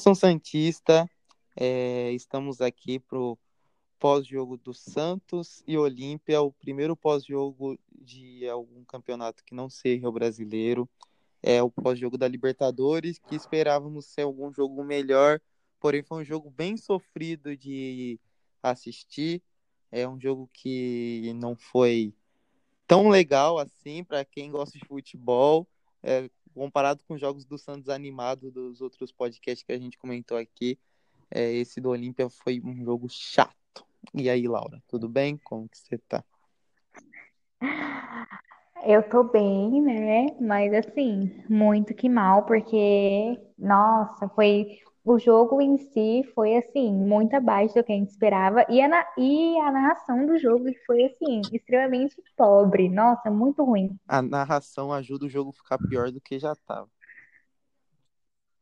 Nação Santista, é, estamos aqui para o pós-jogo do Santos e Olímpia, o primeiro pós-jogo de algum campeonato que não seja o brasileiro. É o pós-jogo da Libertadores, que esperávamos ser algum jogo melhor, porém foi um jogo bem sofrido de assistir. É um jogo que não foi tão legal assim para quem gosta de futebol. É, comparado com os jogos do Santos animado dos outros podcasts que a gente comentou aqui, é, esse do Olímpia foi um jogo chato. E aí, Laura, tudo bem? Como que você tá? Eu tô bem, né? Mas assim, muito que mal, porque, nossa, foi o jogo em si foi assim, muito abaixo do que a gente esperava. E a, na... e a narração do jogo foi assim, extremamente pobre. Nossa, muito ruim. A narração ajuda o jogo a ficar pior do que já estava.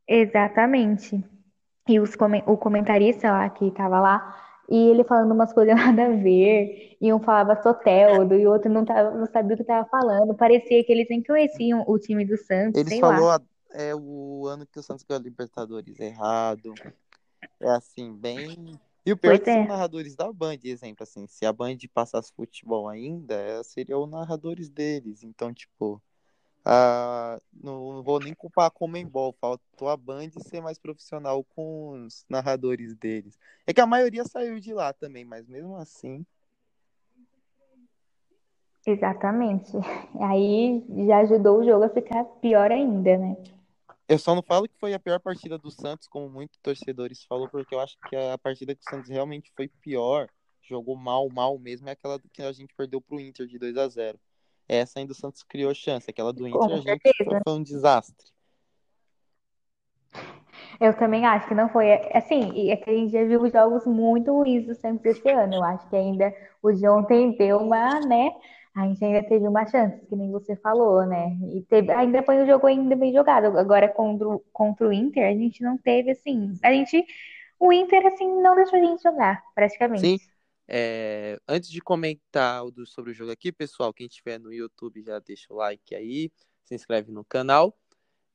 Exatamente. E os o comentarista lá que tava lá, e ele falando umas coisas nada a ver, e um falava Soteldo, e o outro não, tava, não sabia o que tava falando. Parecia que eles nem conheciam o time do Santos, sei falou a- é o ano que o Santos ganhou a Libertadores errado. É assim, bem. E o pior é Pois que são é. narradores da Band, exemplo, assim, se a Band passasse futebol ainda, é, seriam os narradores deles. Então, tipo, ah, não vou nem culpar a Comembol, faltou a Band ser mais profissional com os narradores deles. É que a maioria saiu de lá também, mas mesmo assim. Exatamente. Aí já ajudou o jogo a ficar pior ainda, né? Eu só não falo que foi a pior partida do Santos, como muitos torcedores falou, porque eu acho que a partida que o Santos realmente foi pior, jogou mal, mal mesmo, é aquela que a gente perdeu pro Inter de 2 a 0 Essa ainda o Santos criou chance, aquela do Inter Com a gente foi, foi um desastre. Eu também acho que não foi. Assim, e é que a gente já viu jogos muito ruins do Santos esse ano. Eu acho que ainda o de ontem deu uma, né? A gente ainda teve uma chance, que nem você falou, né? E teve, ainda foi um jogo ainda bem jogado. Agora contra, o- contra o Inter, a gente não teve, assim. A gente. O Inter, assim, não deixou a gente jogar, praticamente. Sim, é, antes de comentar sobre o jogo aqui, pessoal, quem estiver no YouTube já deixa o like aí, se inscreve no canal.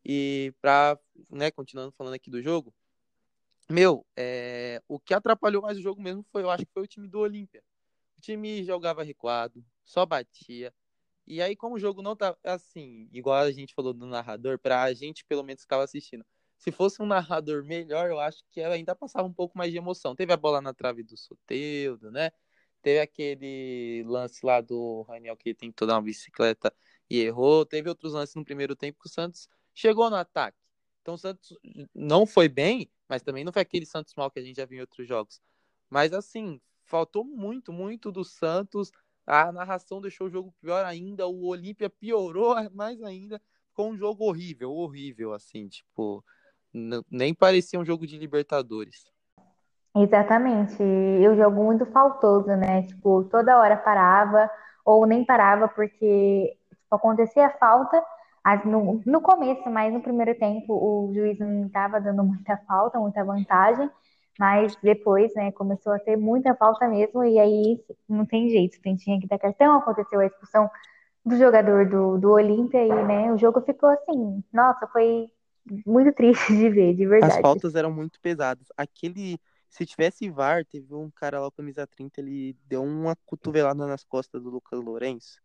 E pra, né, continuando falando aqui do jogo, meu, é, o que atrapalhou mais o jogo mesmo foi, eu acho que foi o time do Olímpia. O time jogava recuado, só batia. E aí, como o jogo não tá assim, igual a gente falou do narrador, pra gente pelo menos ficava assistindo. Se fosse um narrador melhor, eu acho que ainda passava um pouco mais de emoção. Teve a bola na trave do Soteldo, né? Teve aquele lance lá do Raniel que tentou dar uma bicicleta e errou. Teve outros lances no primeiro tempo que o Santos chegou no ataque. Então o Santos não foi bem, mas também não foi aquele Santos mal que a gente já viu em outros jogos. Mas assim, faltou muito, muito do Santos. A narração deixou o jogo pior ainda. O Olímpia piorou mais ainda com um jogo horrível, horrível, assim, tipo, nem parecia um jogo de Libertadores. Exatamente. E o jogo muito faltoso, né? Tipo, toda hora parava, ou nem parava, porque tipo, acontecia falta. No, no começo, mas no primeiro tempo, o juiz não estava dando muita falta, muita vantagem. Mas depois, né, começou a ter muita falta mesmo, e aí não tem jeito, tinha que dar cartão, aconteceu a expulsão do jogador do, do Olímpia, e né, o jogo ficou assim, nossa, foi muito triste de ver, de As verdade. faltas eram muito pesadas. Aquele, se tivesse VAR, teve um cara lá, o camisa 30, ele deu uma cotovelada nas costas do Lucas Lourenço,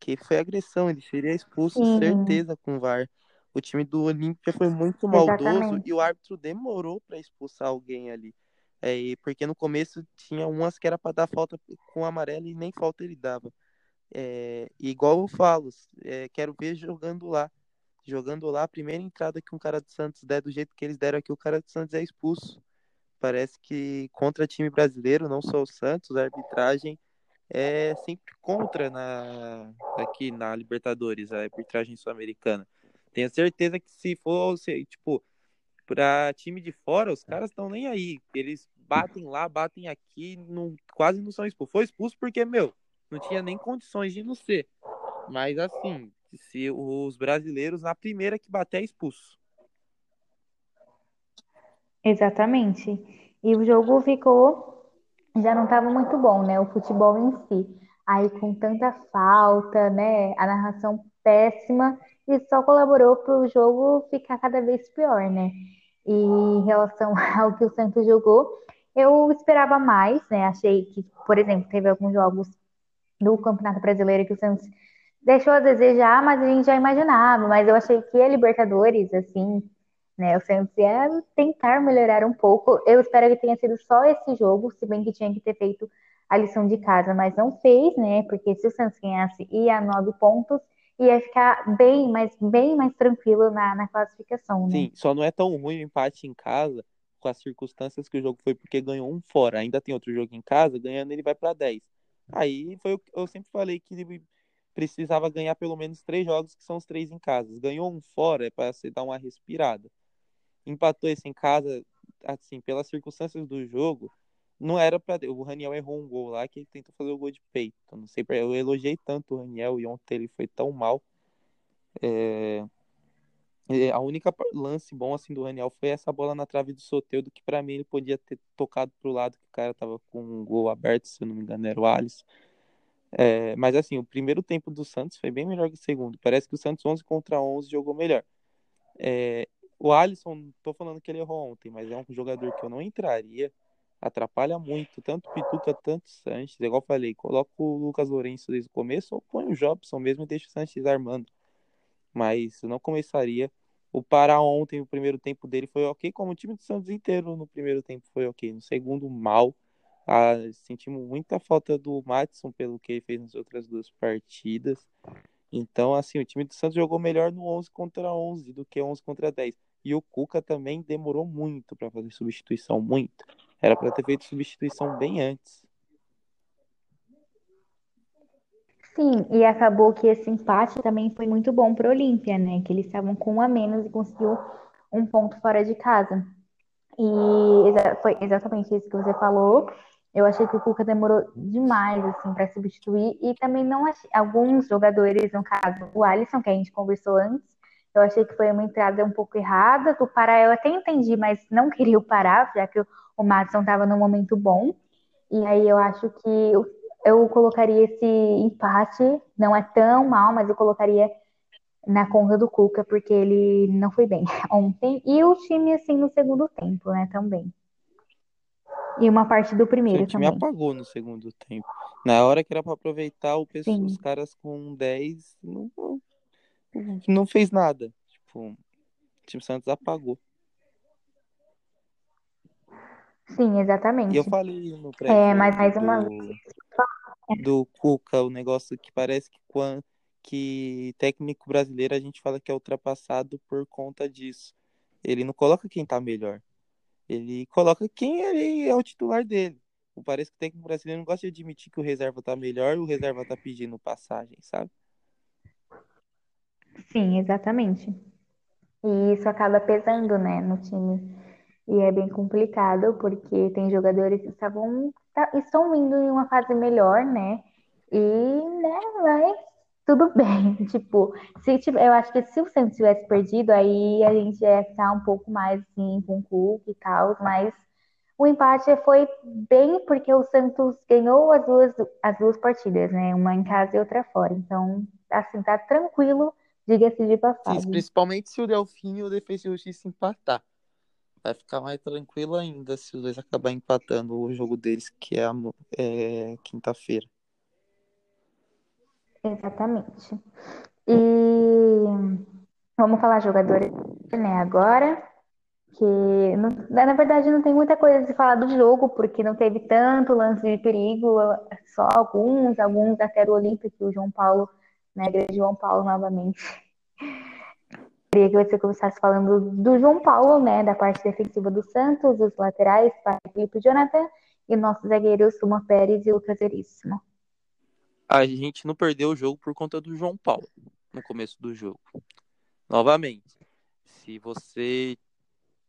que foi agressão, ele seria expulso, Sim, certeza, com VAR. O time do Olímpia foi muito maldoso exatamente. e o árbitro demorou para expulsar alguém ali. É, porque no começo tinha umas que era para dar falta com amarelo e nem falta ele dava. É, igual eu falo, é, quero ver jogando lá. Jogando lá, a primeira entrada que um cara do Santos der do jeito que eles deram aqui, o cara do Santos é expulso. Parece que contra time brasileiro, não só o Santos, a arbitragem é sempre contra na, aqui na Libertadores, a arbitragem sul-americana. Tenho certeza que se fosse, tipo, pra time de fora, os caras estão nem aí. Eles batem lá, batem aqui, não, quase não são expulsos. Foi expulso porque, meu, não tinha nem condições de não ser. Mas assim, se os brasileiros na primeira que bater é expulso. Exatamente. E o jogo ficou, já não estava muito bom, né? O futebol em si. Aí com tanta falta, né? A narração péssima, isso só colaborou para o jogo ficar cada vez pior, né? E em relação ao que o Santos jogou, eu esperava mais, né? Achei que, por exemplo, teve alguns jogos do Campeonato Brasileiro que o Santos deixou a desejar, mas a gente já imaginava. Mas eu achei que a Libertadores, assim, né? O Santos ia tentar melhorar um pouco. Eu espero que tenha sido só esse jogo, se bem que tinha que ter feito a lição de casa, mas não fez, né? Porque se o Santos ganhasse, ia a nove pontos, ia ficar bem, mas bem mais tranquilo na, na classificação, né? Sim, só não é tão ruim o empate em casa com as circunstâncias que o jogo foi, porque ganhou um fora. Ainda tem outro jogo em casa, ganhando ele vai para 10. Aí foi o que eu sempre falei que precisava ganhar pelo menos três jogos, que são os três em casa. Ganhou um fora, é para você dar uma respirada. Empatou esse em casa, assim, pelas circunstâncias do jogo, não era para O Raniel errou um gol lá que ele tentou fazer o gol de peito. Não sei, eu elogiei tanto o Raniel e ontem ele foi tão mal. É... A única lance bom assim do Raniel foi essa bola na trave do Soteudo, que para mim ele podia ter tocado pro lado que o cara tava com um gol aberto, se eu não me engano, era o Alisson. É, mas assim, o primeiro tempo do Santos foi bem melhor que o segundo. Parece que o Santos 11 contra 11 jogou melhor. É, o Alisson, tô falando que ele errou ontem, mas é um jogador que eu não entraria. Atrapalha muito, tanto o Pituca, tanto o Sanches. Igual falei, coloca o Lucas Lourenço desde o começo ou põe o Jobson mesmo e deixa o Sanches armando. Mas eu não começaria. O Pará ontem, o primeiro tempo dele foi ok, como o time do Santos inteiro no primeiro tempo foi ok. No segundo, mal. Ah, sentimos muita falta do Matson pelo que ele fez nas outras duas partidas. Então, assim, o time do Santos jogou melhor no 11 contra 11 do que 11 contra 10. E o Cuca também demorou muito para fazer substituição, muito. Era para ter feito substituição bem antes. Sim, e acabou que esse empate também foi muito bom para o Olímpia, né? Que eles estavam com um a menos e conseguiu um ponto fora de casa. E foi exatamente isso que você falou. Eu achei que o Cuca demorou demais assim para substituir e também não achei alguns jogadores, no caso o Alisson que a gente conversou antes, eu achei que foi uma entrada um pouco errada. Do Pará eu até entendi, mas não queria o Pará, já que o Madison estava num momento bom. E aí eu acho que eu, eu colocaria esse empate, não é tão mal, mas eu colocaria na conta do Cuca, porque ele não foi bem ontem. E o time, assim, no segundo tempo, né, também. E uma parte do primeiro time também. apagou no segundo tempo. Na hora que era para aproveitar, o pessoal, os caras com 10 não, não fez nada. Tipo, o time Santos apagou. Sim, exatamente. E eu falei no pré É, mas mais uma do, vez. do Cuca, o negócio que parece que quando que técnico brasileiro a gente fala que é ultrapassado por conta disso. Ele não coloca quem tá melhor. Ele coloca quem ele é o titular dele. Parece que o técnico brasileiro não gosta de admitir que o reserva tá melhor e o reserva tá pedindo passagem, sabe? Sim, exatamente. E isso acaba pesando, né, no time. E é bem complicado, porque tem jogadores que estavam, tá, estão vindo em uma fase melhor, né? E, né, mas tudo bem. Tipo, se tiver, eu acho que se o Santos tivesse perdido, aí a gente ia estar um pouco mais assim, com o Cook e tal, mas o empate foi bem porque o Santos ganhou as duas, as duas partidas, né? Uma em casa e outra fora. Então, assim, tá tranquilo Diga-se de passagem. Sim, principalmente se o Delfim e o Defesa e Justiça empatar. Vai ficar mais tranquilo ainda se os dois acabarem empatando o jogo deles, que é, é quinta-feira. Exatamente. E vamos falar jogadores né, agora. Que não, na verdade não tem muita coisa de falar do jogo, porque não teve tanto lance de perigo, só alguns, alguns até do Olímpico, o João Paulo né? Grande João Paulo novamente. Queria que você começasse falando do João Paulo, né? Da parte defensiva do Santos, os laterais, Felipe Jonathan e nossos zagueiros Suma Pérez e Lucas Veríssimo. A gente não perdeu o jogo por conta do João Paulo no começo do jogo. Novamente, se você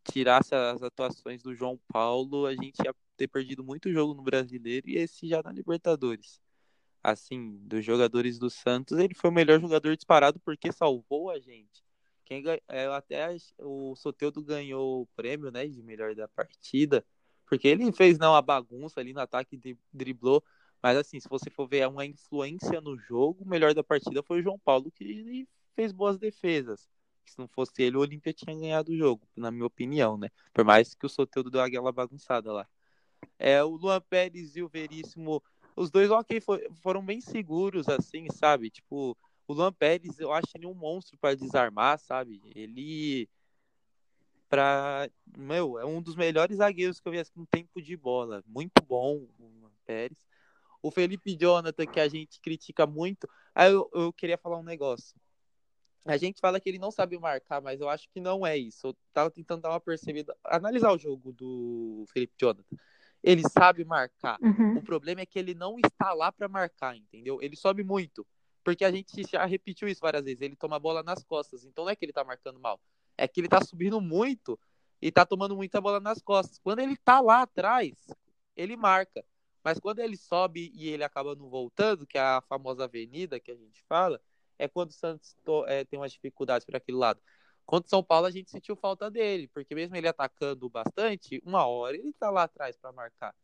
tirasse as atuações do João Paulo, a gente ia ter perdido muito jogo no Brasileiro e esse já na Libertadores. assim, dos jogadores do Santos, ele foi o melhor jogador disparado porque salvou a gente. Quem é, até o Soteudo ganhou o prêmio, né, de melhor da partida, porque ele fez não a bagunça ali no ataque, driblou, mas assim, se você for ver uma influência no jogo, o melhor da partida foi o João Paulo que fez boas defesas. Se não fosse ele, o Olímpia tinha ganhado o jogo, na minha opinião, né? Por mais que o Soteudo deu aquela bagunçada lá. É, o Luan Pérez e o Veríssimo os dois, ok, foram bem seguros, assim, sabe? Tipo, o Luan Pérez, eu acho ele um monstro para desarmar, sabe? Ele. Pra. Meu, é um dos melhores zagueiros que eu vi assim, com tempo de bola. Muito bom, o Pérez. O Felipe Jonathan, que a gente critica muito. Aí eu, eu queria falar um negócio. A gente fala que ele não sabe marcar, mas eu acho que não é isso. Eu tava tentando dar uma percebida, analisar o jogo do Felipe Jonathan ele sabe marcar. Uhum. O problema é que ele não está lá para marcar, entendeu? Ele sobe muito. Porque a gente já repetiu isso várias vezes. Ele toma a bola nas costas. Então não é que ele tá marcando mal. É que ele tá subindo muito e tá tomando muita bola nas costas. Quando ele tá lá atrás, ele marca. Mas quando ele sobe e ele acaba não voltando, que é a famosa avenida que a gente fala, é quando o Santos é, tem umas dificuldades por aquele lado. Contra o São Paulo, a gente sentiu falta dele, porque mesmo ele atacando bastante, uma hora ele tá lá atrás para marcar.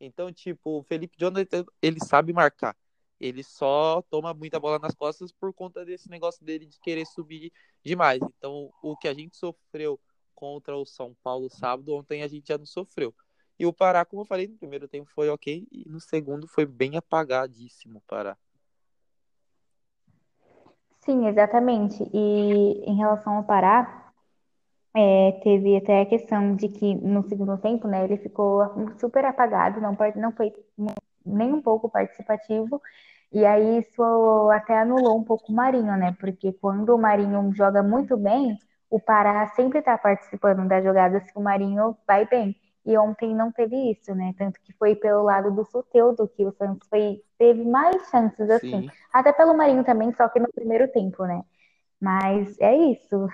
Então, tipo, o Felipe Jonathan, ele sabe marcar. Ele só toma muita bola nas costas por conta desse negócio dele de querer subir demais. Então, o que a gente sofreu contra o São Paulo sábado, ontem a gente já não sofreu. E o Pará, como eu falei, no primeiro tempo foi ok, e no segundo foi bem apagadíssimo o Pará. Sim, exatamente. E em relação ao Pará, é, teve até a questão de que no segundo tempo, né, ele ficou super apagado, não, não foi nem um pouco participativo. E aí isso até anulou um pouco o Marinho, né? Porque quando o Marinho joga muito bem, o Pará sempre está participando das jogadas que o Marinho vai bem. E ontem não teve isso, né? Tanto que foi pelo lado do Soteudo que o Santos foi, teve mais chances, assim. Sim. Até pelo Marinho também, só que no primeiro tempo, né? Mas é isso.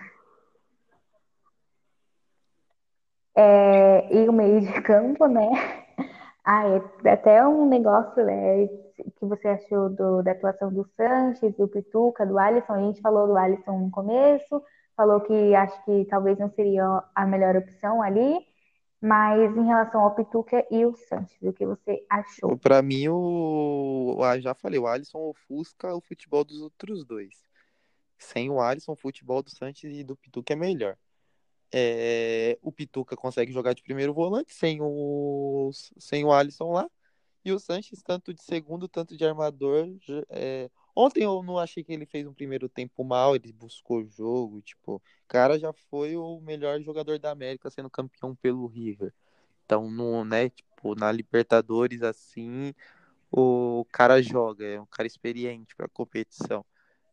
É, e o meio de campo, né? Ah, é até um negócio, né? Que você achou do, da atuação do Sanches, do Pituca, do Alisson. A gente falou do Alisson no começo, falou que acho que talvez não seria a melhor opção ali. Mas em relação ao Pituca e o Sanches, o que você achou? Para mim, o. Ah, já falei, o Alisson ofusca o futebol dos outros dois. Sem o Alisson, o futebol do Sanches e do Pituca é melhor. É... O Pituca consegue jogar de primeiro volante sem o, sem o Alisson lá. E o Sanches, tanto de segundo, tanto de armador. É... Ontem eu não achei que ele fez um primeiro tempo mal, ele buscou o jogo, tipo, cara já foi o melhor jogador da América sendo campeão pelo River. Então, no, né, tipo, na Libertadores assim, o cara joga, é um cara experiente para competição.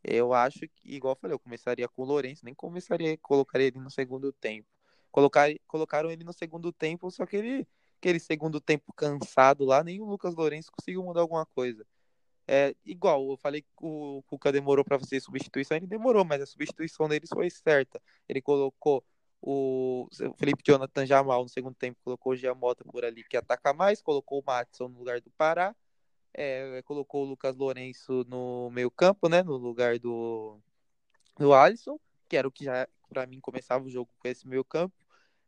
Eu acho que, igual eu falei, eu começaria com o Lourenço, nem começaria, colocaria ele no segundo tempo. Colocar, colocaram ele no segundo tempo, só que ele, aquele segundo tempo cansado lá, nem o Lucas Lourenço conseguiu mudar alguma coisa. É, igual, eu falei que o Cuca demorou para fazer substituição, ele demorou, mas a substituição deles foi certa. Ele colocou o Felipe Jonathan Jamal no segundo tempo, colocou o Giamota por ali que ataca mais, colocou o Matson no lugar do Pará, é, colocou o Lucas Lourenço no meio campo, né, no lugar do, do Alisson, que era o que já, para mim, começava o jogo com esse meio campo,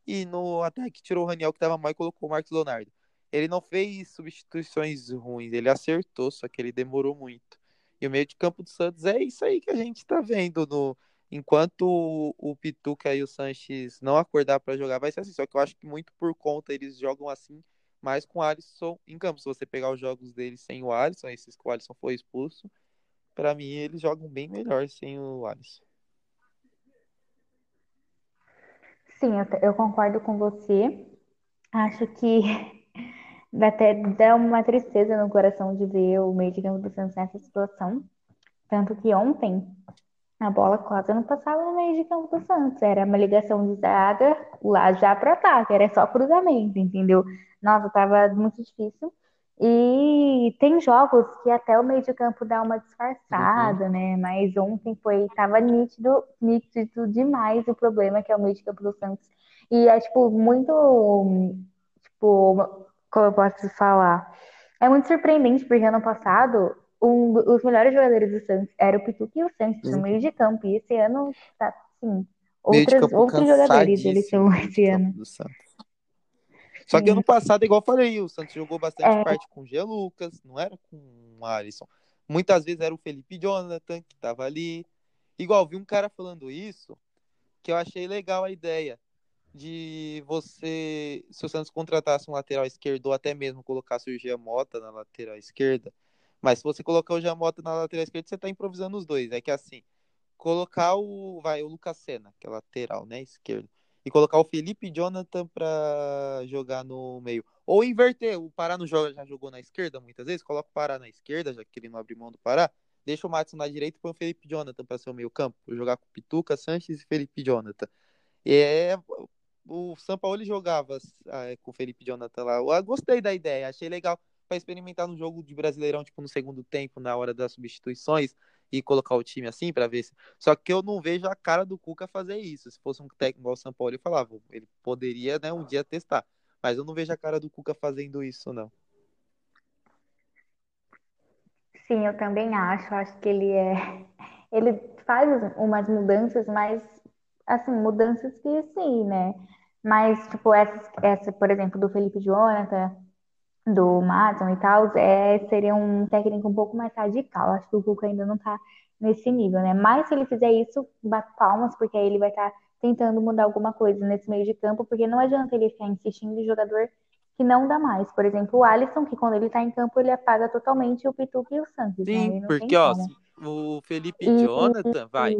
e no ataque tirou o Raniel que estava mal e colocou o Marcos Leonardo. Ele não fez substituições ruins, ele acertou, só que ele demorou muito. E o meio de campo do Santos é isso aí que a gente está vendo no enquanto o, o Pituca e o Sanches não acordar para jogar, vai ser assim. Só que eu acho que muito por conta eles jogam assim, mais com o Alisson em campo. Se você pegar os jogos deles sem o Alisson, esses que o Alisson foi expulso, para mim eles jogam bem melhor sem o Alisson. Sim, eu, eu concordo com você. Acho que até dá uma tristeza no coração de ver o meio de campo do Santos nessa situação. Tanto que ontem a bola quase não passava no meio de campo do Santos. Era uma ligação de zaga lá já para ataque, era só cruzamento, entendeu? Nossa, tava muito difícil. E tem jogos que até o meio de campo dá uma disfarçada, uhum. né? Mas ontem foi, tava nítido, nítido demais o problema que é o meio de campo do Santos. E é, tipo, muito, tipo, como eu posso falar? É muito surpreendente, porque ano passado um, os melhores jogadores do Santos era o Pituca e o Santos no meio de campo. E esse ano tá, sim, outras, outros jogadores eles são esse ano. Só que ano passado, igual eu falei, o Santos jogou bastante é. parte com o G. Lucas, não era com o Alisson. Muitas vezes era o Felipe Jonathan que tava ali. Igual, vi um cara falando isso, que eu achei legal a ideia de você, se o Santos contratasse um lateral esquerdo ou até mesmo colocasse o Giamota na lateral esquerda, mas se você colocar o Giamota na lateral esquerda, você tá improvisando os dois. É que assim, colocar o, vai, o Lucas Senna, que é lateral, né, esquerdo, e colocar o Felipe Jonathan para jogar no meio. Ou inverter, o Pará no jogo já jogou na esquerda muitas vezes, coloca o Pará na esquerda, já que ele não abre mão do Pará, deixa o Matson na direita e põe o Felipe Jonathan para ser o meio campo, jogar com Pituca, Sanches e Felipe Jonathan. E é o São Paulo jogava ah, com o Felipe Jonathan lá. Eu gostei da ideia, achei legal para experimentar no jogo de Brasileirão, tipo no segundo tempo, na hora das substituições e colocar o time assim para ver se. Só que eu não vejo a cara do Cuca fazer isso. Se fosse um técnico igual o São Paulo, eu falava, ele poderia, né, um dia testar. Mas eu não vejo a cara do Cuca fazendo isso, não. Sim, eu também acho. Acho que ele é. Ele faz umas mudanças, mas assim, mudanças que sim, né? Mas, tipo, essa, essa, por exemplo, do Felipe Jonathan, do Madison e tal, é, seria um técnico um pouco mais radical. Acho que o Cuca ainda não tá nesse nível, né? Mas se ele fizer isso, bate palmas, porque aí ele vai estar tá tentando mudar alguma coisa nesse meio de campo, porque não adianta ele ficar insistindo em jogador que não dá mais. Por exemplo, o Alisson, que quando ele tá em campo, ele apaga totalmente o Pituca e o Santos. Né? Sim, né? porque, ó, o Felipe e, Jonathan, vai,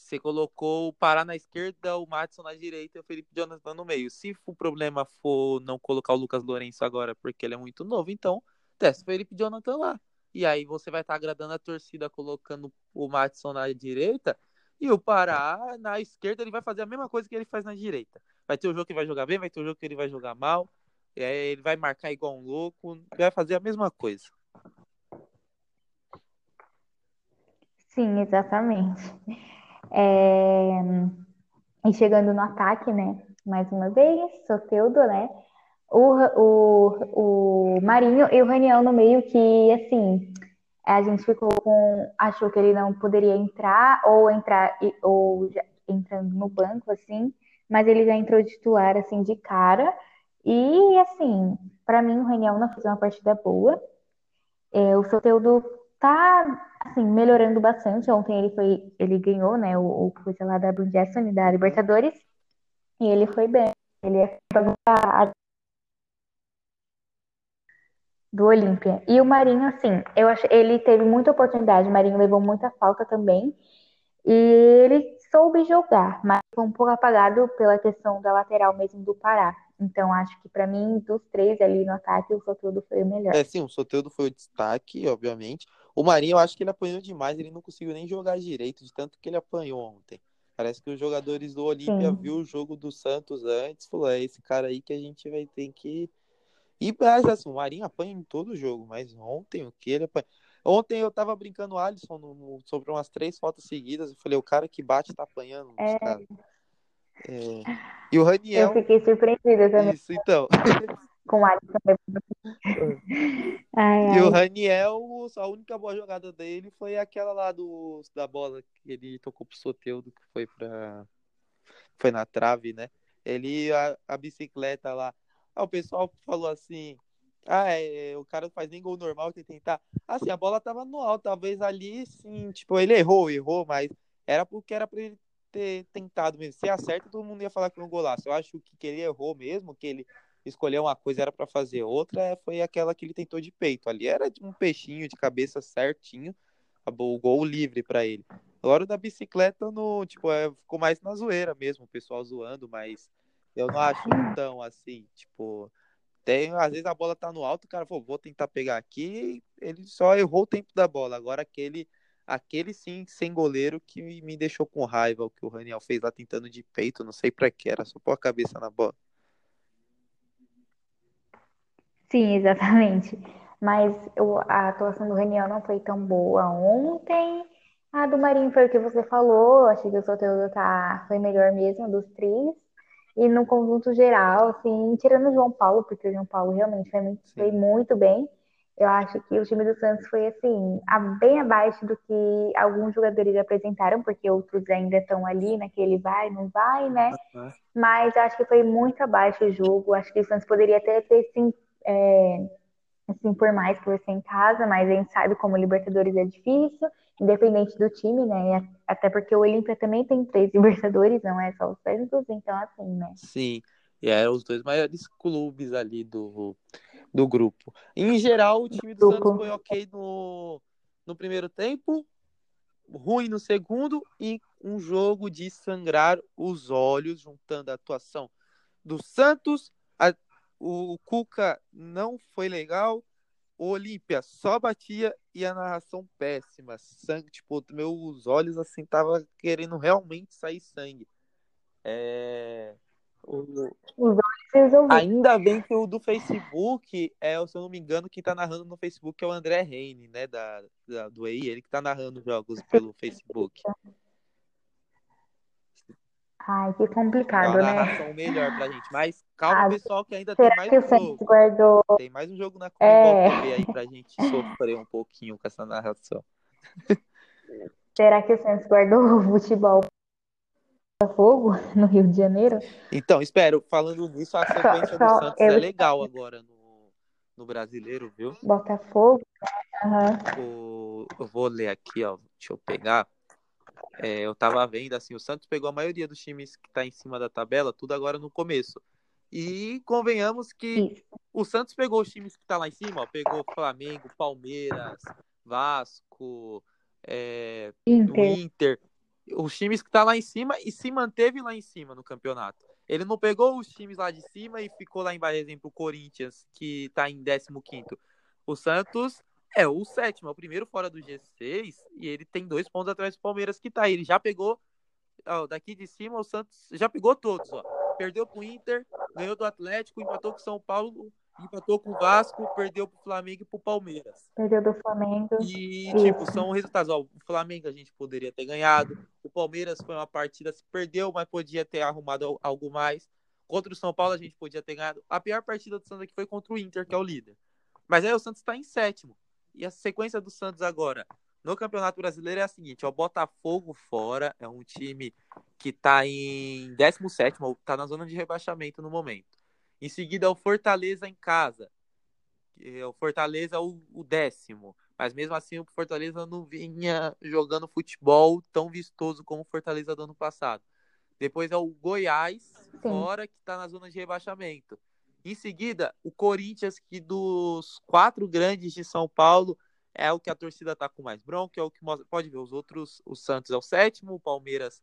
você colocou o Pará na esquerda, o Matson na direita e o Felipe Jonathan no meio. Se o problema for não colocar o Lucas Lourenço agora porque ele é muito novo, então testa o Felipe Jonathan lá. E aí você vai estar tá agradando a torcida colocando o Matson na direita e o Pará na esquerda ele vai fazer a mesma coisa que ele faz na direita. Vai ter o jogo que vai jogar bem, vai ter o jogo que ele vai jogar mal. ele vai marcar igual um louco, vai fazer a mesma coisa. Sim, exatamente. É... E chegando no ataque, né? Mais uma vez, Soteudo, né? O, o, o Marinho e o Raniel no meio, que assim, a gente ficou com. achou que ele não poderia entrar, ou entrar, ou entrando no banco, assim, mas ele já entrou titular, assim, de cara. E assim, para mim o Raniel não fez uma partida boa. É, o Soteudo tá assim, melhorando bastante. Ontem ele foi, ele ganhou, né, o, o coisa lá da Bundesliga, da Libertadores, e ele foi bem. Ele é a do Olímpia. E o Marinho, assim, eu acho, ele teve muita oportunidade, o Marinho levou muita falta também. E ele soube jogar, mas foi um pouco apagado pela questão da lateral mesmo do Pará. Então, acho que para mim, dos três ali no ataque, o Soteldo foi o melhor. É, sim, o Soteldo foi o destaque, obviamente. O Marinho, eu acho que ele apanhou demais, ele não conseguiu nem jogar direito, de tanto que ele apanhou ontem. Parece que os jogadores do Olímpia viu o jogo do Santos antes, falou, é esse cara aí que a gente vai ter que. E mas, assim, o Marinho apanha em todo jogo, mas ontem o que ele apanha. Ontem eu tava brincando o Alisson no, no, sobre umas três fotos seguidas. Eu falei, o cara que bate tá apanhando. É... É... E o Raniel. Eu fiquei surpreendida também. Isso, então. Com o Alisson. ai, ai. E o Raniel, a única boa jogada dele foi aquela lá do, da bola que ele tocou pro Soteudo, que foi pra. Foi na trave, né? Ele, a, a bicicleta lá. Ah, o pessoal falou assim: ah, é, o cara não faz nem gol normal, tem que tentar. Assim, a bola tava no alto, talvez ali, sim, tipo, ele errou, errou, mas era porque era pra ele ter tentado mesmo. Se acerta, todo mundo ia falar que foi um golaço. Eu acho que, que ele errou mesmo, que ele escolheu uma coisa, era para fazer outra, foi aquela que ele tentou de peito. Ali era um peixinho de cabeça certinho, o gol livre para ele. Agora o da bicicleta, no, tipo, é, ficou mais na zoeira mesmo, o pessoal zoando, mas eu não acho tão assim, tipo tem, às vezes a bola tá no alto, o cara falou, vou tentar pegar aqui, ele só errou o tempo da bola. Agora aquele, aquele sim, sem goleiro, que me deixou com raiva, o que o Raniel fez lá tentando de peito, não sei para que, era só pôr a cabeça na bola. Sim, exatamente. Mas a atuação do Raniel não foi tão boa ontem. A do Marinho foi o que você falou. Achei que o Soteldo tá, foi melhor mesmo dos três. E no conjunto geral, assim, tirando o João Paulo, porque o João Paulo realmente foi muito, foi muito bem, Eu acho que o time do Santos foi assim, bem abaixo do que alguns jogadores apresentaram, porque outros ainda estão ali naquele vai, não vai, né? Uhum. Mas eu acho que foi muito abaixo o jogo. Acho que o Santos poderia até ter sim, é, assim, por mais por ser em casa, mas a gente sabe como Libertadores é difícil, independente do time, né? Até porque o Olímpia também tem três Libertadores, não é só os técnicos, então assim, né? Sim, e é os dois maiores clubes ali do, do grupo. Em geral, o time do Santos foi ok no, no primeiro tempo, ruim no segundo e um jogo de sangrar os olhos, juntando a atuação do Santos, a, o Cuca não foi legal, o Olímpia só batia e a narração péssima, sangue, tipo, meus olhos assim tava querendo realmente sair sangue. É... O... Ainda bem que o do Facebook é, se eu não me engano, quem tá narrando no Facebook é o André Reine, né? Da, da do EI, ele que tá narrando jogos pelo Facebook. Ai, que complicado, é uma narração melhor pra gente. Mas calma, ah, pessoal, que ainda tem mais um jogo. Guardou... Tem mais um jogo na Comebol é... aí pra gente sofrer um pouquinho com essa narração. Será que o Santos guardou o futebol Botafogo, no Rio de Janeiro. Então, espero, falando nisso, a sequência do Santos é legal agora no, no brasileiro, viu? Botafogo. Uhum. O, eu vou ler aqui, ó. Deixa eu pegar. É, eu tava vendo assim, o Santos pegou a maioria dos times que tá em cima da tabela, tudo agora no começo. E convenhamos que o Santos pegou os times que tá lá em cima, ó, pegou Flamengo, Palmeiras, Vasco, é, Inter. Inter os times que tá lá em cima e se manteve lá em cima no campeonato. Ele não pegou os times lá de cima e ficou lá embaixo, exemplo, o Corinthians, que tá em 15 O Santos é o sétimo, é o primeiro fora do G6 e ele tem dois pontos atrás do Palmeiras que tá aí. Ele já pegou, ó, daqui de cima, o Santos já pegou todos, ó. Perdeu pro Inter, ganhou do Atlético, empatou com o São Paulo, empatou com o Vasco, perdeu pro Flamengo e pro Palmeiras. Perdeu do Flamengo. E, Isso. tipo, são resultados. Ó, o Flamengo a gente poderia ter ganhado. O Palmeiras foi uma partida, se perdeu, mas podia ter arrumado algo mais. Contra o São Paulo a gente podia ter ganhado. A pior partida do Santos aqui foi contra o Inter, que é o líder. Mas aí o Santos está em sétimo. E a sequência do Santos agora no Campeonato Brasileiro é a seguinte: o Botafogo fora é um time que está em 17, está na zona de rebaixamento no momento. Em seguida, o Fortaleza em casa. O Fortaleza é o, o décimo. Mas mesmo assim, o Fortaleza não vinha jogando futebol tão vistoso como o Fortaleza do ano passado. Depois é o Goiás, Sim. fora, que está na zona de rebaixamento. Em seguida, o Corinthians, que dos quatro grandes de São Paulo, é o que a torcida tá com mais bronca, é o que mostra. Pode ver, os outros, o Santos é o sétimo, o Palmeiras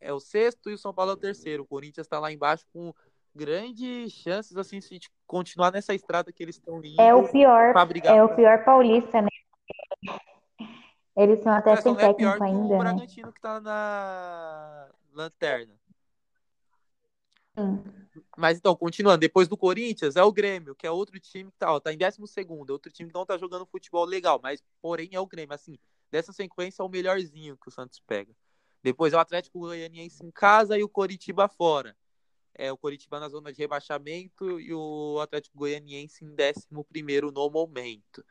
é o sexto e o São Paulo é o terceiro. O Corinthians está lá embaixo com grandes chances assim de continuar nessa estrada que eles estão indo. É o pior, é o pior paulista, né? Eles são até sem é técnico ainda. O né? Bragantino que tá na lanterna. Mas então, continuando, depois do Corinthians, é o Grêmio, que é outro time que tá, ó, tá em 12 segundo, outro time que não tá jogando futebol legal, mas porém é o Grêmio, assim, dessa sequência é o melhorzinho que o Santos pega. Depois é o Atlético Goianiense em casa e o Coritiba fora é, o Coritiba na zona de rebaixamento e o Atlético Goianiense em 11 no momento.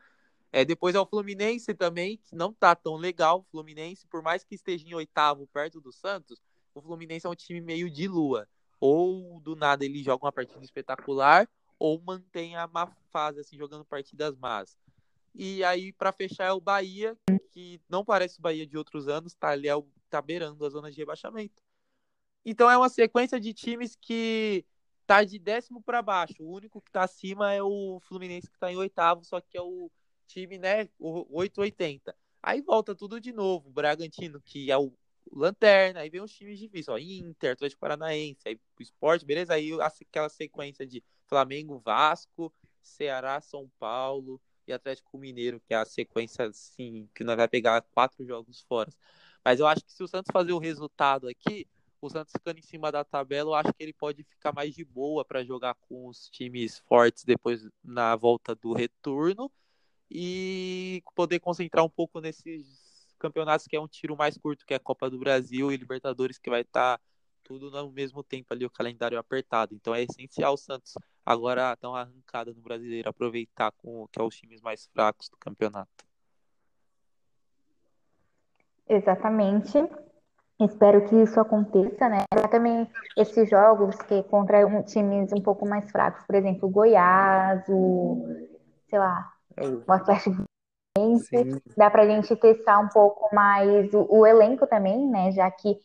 É, depois é o Fluminense também, que não tá tão legal. O Fluminense, por mais que esteja em oitavo perto do Santos, o Fluminense é um time meio de lua. Ou do nada ele joga uma partida espetacular, ou mantém a má fase, assim, jogando partidas más. E aí, para fechar, é o Bahia, que não parece o Bahia de outros anos, tá ali, é tá beirando a zona de rebaixamento. Então é uma sequência de times que tá de décimo para baixo. O único que tá acima é o Fluminense que tá em oitavo, só que é o time, né, o 880. Aí volta tudo de novo. O Bragantino, que é o Lanterna, aí vem os times difíceis, ó, Inter, Atlético Paranaense, aí o Esporte, beleza? Aí aquela sequência de Flamengo, Vasco, Ceará, São Paulo e Atlético Mineiro, que é a sequência, assim, que nós vai pegar quatro jogos fora. Mas eu acho que se o Santos fazer o resultado aqui, o Santos ficando em cima da tabela, eu acho que ele pode ficar mais de boa para jogar com os times fortes depois na volta do retorno e poder concentrar um pouco nesses campeonatos que é um tiro mais curto, que é a Copa do Brasil e Libertadores, que vai estar tá tudo no mesmo tempo ali, o calendário apertado. Então é essencial o Santos agora estão arrancada no brasileiro, aproveitar com que é os times mais fracos do campeonato. Exatamente. Espero que isso aconteça, né? Também esses jogos que contra um, times um pouco mais fracos, por exemplo, o Goiás, o, sei lá, é o Atlético Sim. dá pra gente testar um pouco mais o, o elenco também, né? Já que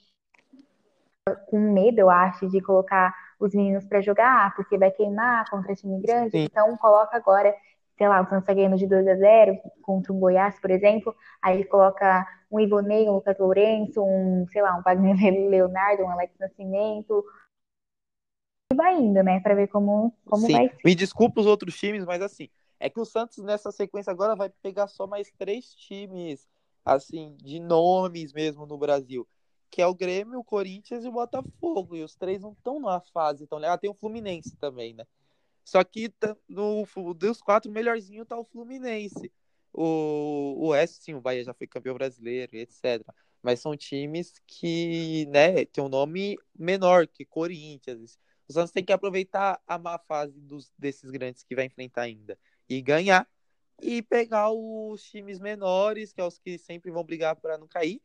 com medo, eu acho, de colocar os meninos para jogar, porque vai queimar contra time grande. Sim. Então, coloca agora, sei lá, o tá ganhando de 2 a 0 contra um Goiás, por exemplo. Aí coloca um Ivonei, um Lucas Lourenço, um, sei lá, um Wagner Leonardo, um Alex Nascimento. E vai indo, né, para ver como, como Sim. vai ser. Me desculpa os outros times, mas assim, é que o Santos nessa sequência agora vai pegar só mais três times, assim, de nomes mesmo no Brasil que é o Grêmio, o Corinthians e o Botafogo. E os três não estão numa fase tão legal. Ah, tem o Fluminense também, né? Só que no, dos quatro, melhorzinho tá o Fluminense. O, o Oeste, sim, o Bahia já foi campeão brasileiro, etc. Mas são times que, né, tem um nome menor que Corinthians. O Santos tem que aproveitar a má fase dos, desses grandes que vai enfrentar ainda e ganhar e pegar os times menores, que é os que sempre vão brigar para não cair,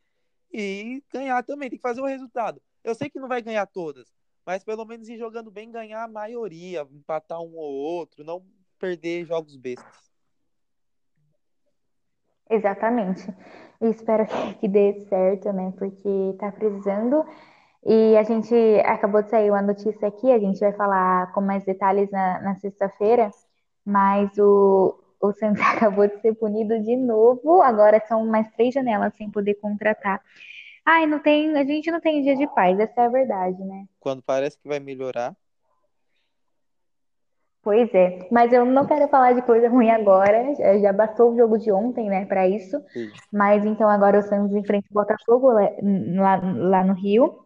e ganhar também. Tem que fazer o resultado. Eu sei que não vai ganhar todas, mas pelo menos ir jogando bem, ganhar a maioria, empatar um ou outro, não perder jogos bestas. Exatamente. Eu espero que dê certo, né? Porque tá precisando. E a gente acabou de sair uma notícia aqui, a gente vai falar com mais detalhes na, na sexta-feira, mas o, o Santos acabou de ser punido de novo. Agora são mais três janelas sem poder contratar. Ai, não tem, a gente não tem dia de paz, essa é a verdade, né? Quando parece que vai melhorar. Pois é, mas eu não quero falar de coisa ruim agora. Já bastou o jogo de ontem, né, para isso. Sim. Mas então agora o Santos enfrenta o Botafogo lá, lá no Rio.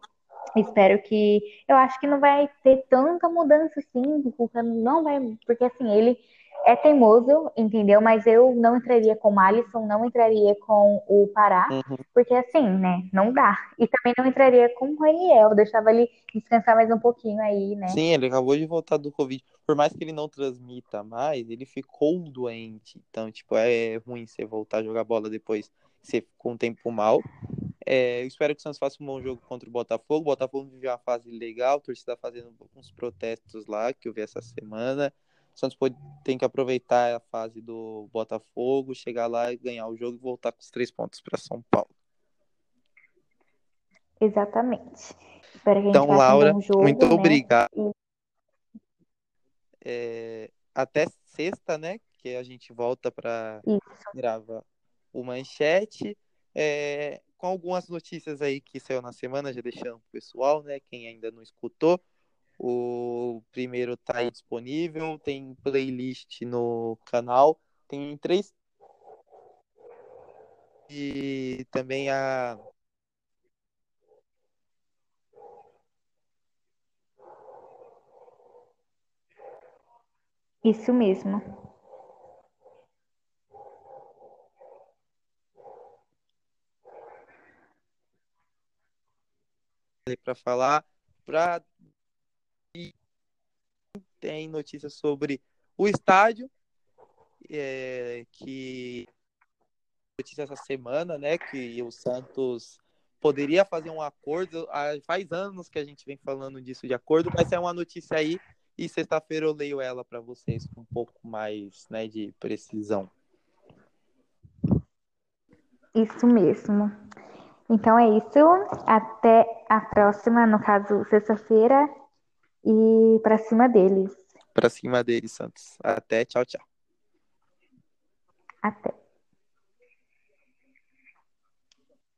Espero que. Eu acho que não vai ter tanta mudança assim. O Cuca não vai. Porque assim, ele é teimoso, entendeu? Mas eu não entraria com o Alisson, não entraria com o Pará, uhum. porque assim, né? Não dá. E também não entraria com o Raniel, deixava ele descansar mais um pouquinho aí, né? Sim, ele acabou de voltar do Covid. Por mais que ele não transmita mais, ele ficou doente. Então, tipo, é ruim você voltar a jogar bola depois você ficou um tempo mal. É, eu espero que o Santos faça um bom jogo contra o Botafogo. O Botafogo viveu uma fase legal, a torcida tá fazendo uns protestos lá que eu vi essa semana. O Santos pode, tem que aproveitar a fase do Botafogo, chegar lá e ganhar o jogo e voltar com os três pontos para São Paulo. Exatamente. então, Laura, um jogo, muito né? obrigado. É, até sexta, né? Que a gente volta para gravar o manchete. É, com algumas notícias aí que saiu na semana, já deixando o pessoal, né? Quem ainda não escutou. O primeiro tá aí disponível, tem playlist no canal, tem três e também a Isso mesmo. Para falar para tem notícias sobre o estádio, é, que notícia essa semana, né, que o Santos poderia fazer um acordo. Faz anos que a gente vem falando disso de acordo, mas é uma notícia aí e sexta-feira eu leio ela para vocês com um pouco mais, né, de precisão. Isso mesmo. Então é isso. Até a próxima, no caso, sexta-feira e para cima deles. Para cima deles, Santos. Até, tchau, tchau. Até.